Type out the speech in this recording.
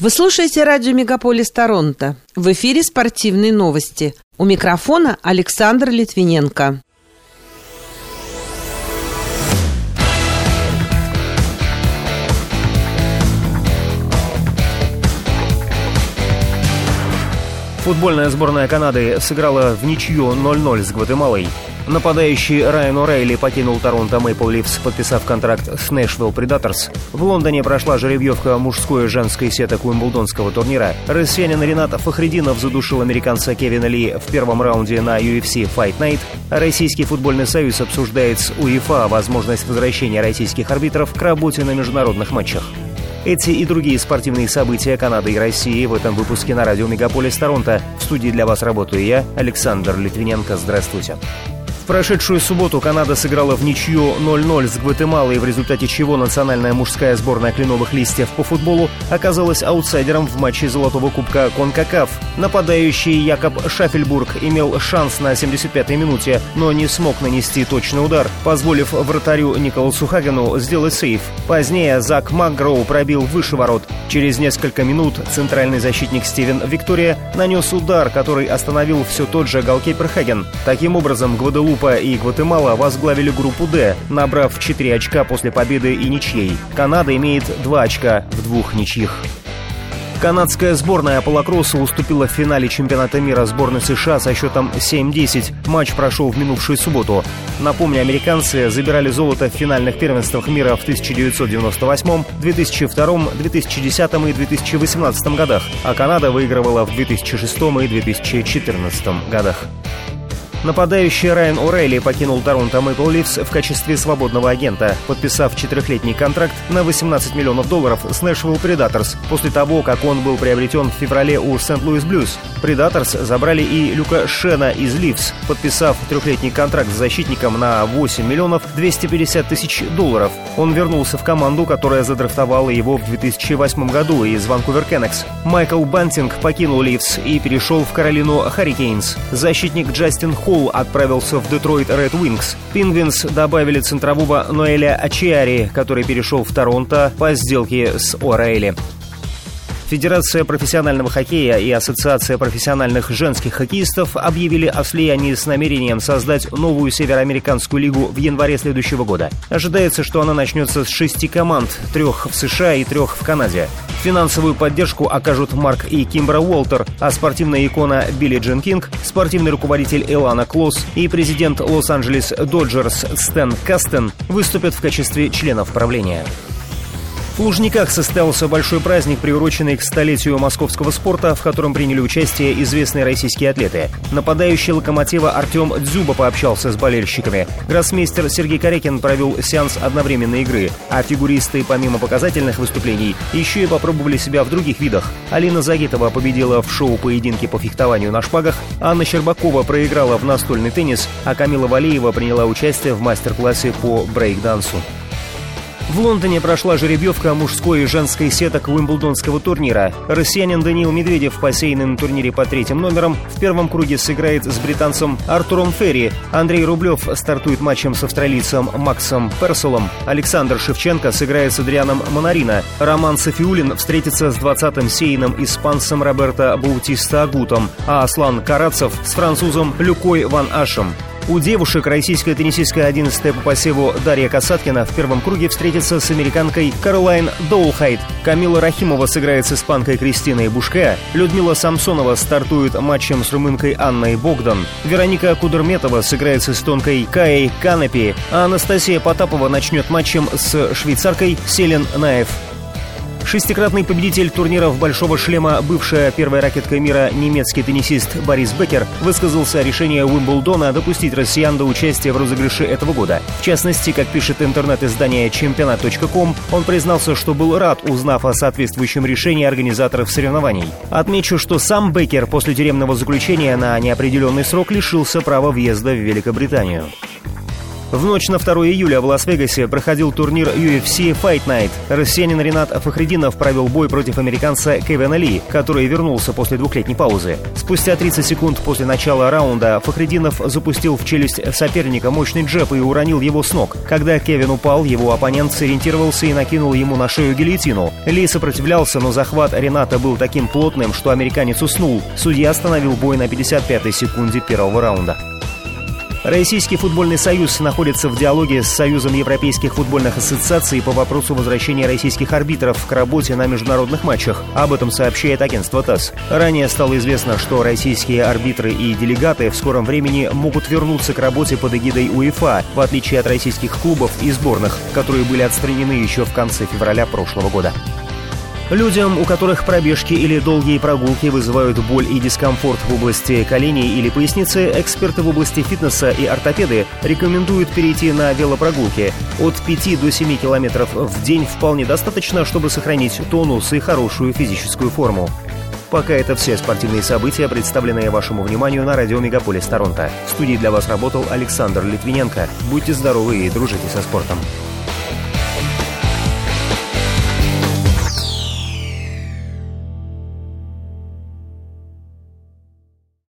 Вы слушаете радио «Мегаполис Торонто». В эфире спортивные новости. У микрофона Александр Литвиненко. Футбольная сборная Канады сыграла в ничью 0-0 с Гватемалой. Нападающий Райан О'Рейли покинул Торонто Мэйпл Ливс, подписав контракт с Нэшвилл Предаторс. В Лондоне прошла жеребьевка мужской и женской сеток Уимблдонского турнира. Россиянин Ренат Фахрединов задушил американца Кевина Ли в первом раунде на UFC Fight Night. Российский футбольный союз обсуждает с УЕФА возможность возвращения российских арбитров к работе на международных матчах. Эти и другие спортивные события Канады и России в этом выпуске на радио Мегаполис Торонто. В студии для вас работаю я, Александр Литвиненко. Здравствуйте прошедшую субботу Канада сыграла в ничью 0-0 с Гватемалой, в результате чего национальная мужская сборная кленовых листьев по футболу оказалась аутсайдером в матче Золотого Кубка Конкакаф. Нападающий Якоб Шафельбург имел шанс на 75-й минуте, но не смог нанести точный удар, позволив вратарю Николасу Хагену сделать сейф. Позднее Зак Макгроу пробил выше ворот. Через несколько минут центральный защитник Стивен Виктория нанес удар, который остановил все тот же голкипер Хаген. Таким образом, Гваделуп Гваделупа и Гватемала возглавили группу «Д», набрав 4 очка после победы и ничьей. Канада имеет 2 очка в двух ничьих. Канадская сборная по лакроссу уступила в финале чемпионата мира сборной США со счетом 7-10. Матч прошел в минувшую субботу. Напомню, американцы забирали золото в финальных первенствах мира в 1998, 2002, 2010 и 2018 годах, а Канада выигрывала в 2006 и 2014 годах. Нападающий Райан О'Рейли покинул Торонто Мэйпл Ливс в качестве свободного агента, подписав четырехлетний контракт на 18 миллионов долларов с Нэшвилл Предаторс после того, как он был приобретен в феврале у Сент-Луис Блюз. Предаторс забрали и Люка Шена из Ливс, подписав трехлетний контракт с защитником на 8 миллионов 250 тысяч долларов. Он вернулся в команду, которая задрафтовала его в 2008 году из Ванкувер Кэнакс. Майкл Бантинг покинул Лифс и перешел в Каролину Харрикейнс. Защитник Джастин отправился в Детройт Ред Уингз. Пингвинс добавили центрового Ноэля Ачиари, который перешел в Торонто по сделке с О'Рейли. Федерация профессионального хоккея и Ассоциация профессиональных женских хоккеистов объявили о слиянии с намерением создать новую североамериканскую лигу в январе следующего года. Ожидается, что она начнется с шести команд, трех в США и трех в Канаде. Финансовую поддержку окажут Марк и Кимбра Уолтер, а спортивная икона Билли Джин Кинг, спортивный руководитель Элана Клосс и президент Лос-Анджелес Доджерс Стэн Кастен выступят в качестве членов правления. В Лужниках состоялся большой праздник, приуроченный к столетию московского спорта, в котором приняли участие известные российские атлеты. Нападающий локомотива Артем Дзюба пообщался с болельщиками. Гроссмейстер Сергей Корякин провел сеанс одновременной игры, а фигуристы, помимо показательных выступлений, еще и попробовали себя в других видах. Алина Загитова победила в шоу-поединке по фехтованию на шпагах, Анна Щербакова проиграла в настольный теннис, а Камила Валеева приняла участие в мастер-классе по брейк-дансу. В Лондоне прошла жеребьевка мужской и женской сеток Уимблдонского турнира. Россиянин Даниил Медведев, посеянный на турнире по третьим номерам, в первом круге сыграет с британцем Артуром Ферри. Андрей Рублев стартует матчем с австралийцем Максом Перселом. Александр Шевченко сыграет с Адрианом Монарина. Роман Софиулин встретится с 20-м сеянным испанцем Роберто Баутиста Агутом, а Аслан Карацев с французом Люкой Ван Ашем. У девушек российская теннисистка 11 по посеву Дарья Касаткина в первом круге встретится с американкой Каролайн Доулхайт. Камила Рахимова сыграет с испанкой Кристиной Бушке. Людмила Самсонова стартует матчем с румынкой Анной Богдан. Вероника Кудерметова сыграет с эстонкой Каей Канапи. А Анастасия Потапова начнет матчем с швейцаркой Селен Наев. Шестикратный победитель турниров «Большого шлема», бывшая первая ракетка мира немецкий теннисист Борис Беккер, высказался о решении Уимблдона допустить россиян до участия в розыгрыше этого года. В частности, как пишет интернет-издание чемпионат.ком, он признался, что был рад, узнав о соответствующем решении организаторов соревнований. Отмечу, что сам Беккер после тюремного заключения на неопределенный срок лишился права въезда в Великобританию. В ночь на 2 июля в Лас-Вегасе проходил турнир UFC Fight Night. Россиянин Ренат Фахрединов провел бой против американца Кевина Ли, который вернулся после двухлетней паузы. Спустя 30 секунд после начала раунда Фахрединов запустил в челюсть соперника мощный джеб и уронил его с ног. Когда Кевин упал, его оппонент сориентировался и накинул ему на шею гильотину. Ли сопротивлялся, но захват Рената был таким плотным, что американец уснул. Судья остановил бой на 55-й секунде первого раунда. Российский футбольный союз находится в диалоге с Союзом европейских футбольных ассоциаций по вопросу возвращения российских арбитров к работе на международных матчах. Об этом сообщает агентство ТАСС. Ранее стало известно, что российские арбитры и делегаты в скором времени могут вернуться к работе под эгидой УЕФА, в отличие от российских клубов и сборных, которые были отстранены еще в конце февраля прошлого года. Людям, у которых пробежки или долгие прогулки вызывают боль и дискомфорт в области коленей или поясницы, эксперты в области фитнеса и ортопеды рекомендуют перейти на велопрогулки. От 5 до 7 километров в день вполне достаточно, чтобы сохранить тонус и хорошую физическую форму. Пока это все спортивные события, представленные вашему вниманию на радио Мегаполис Торонто. В студии для вас работал Александр Литвиненко. Будьте здоровы и дружите со спортом.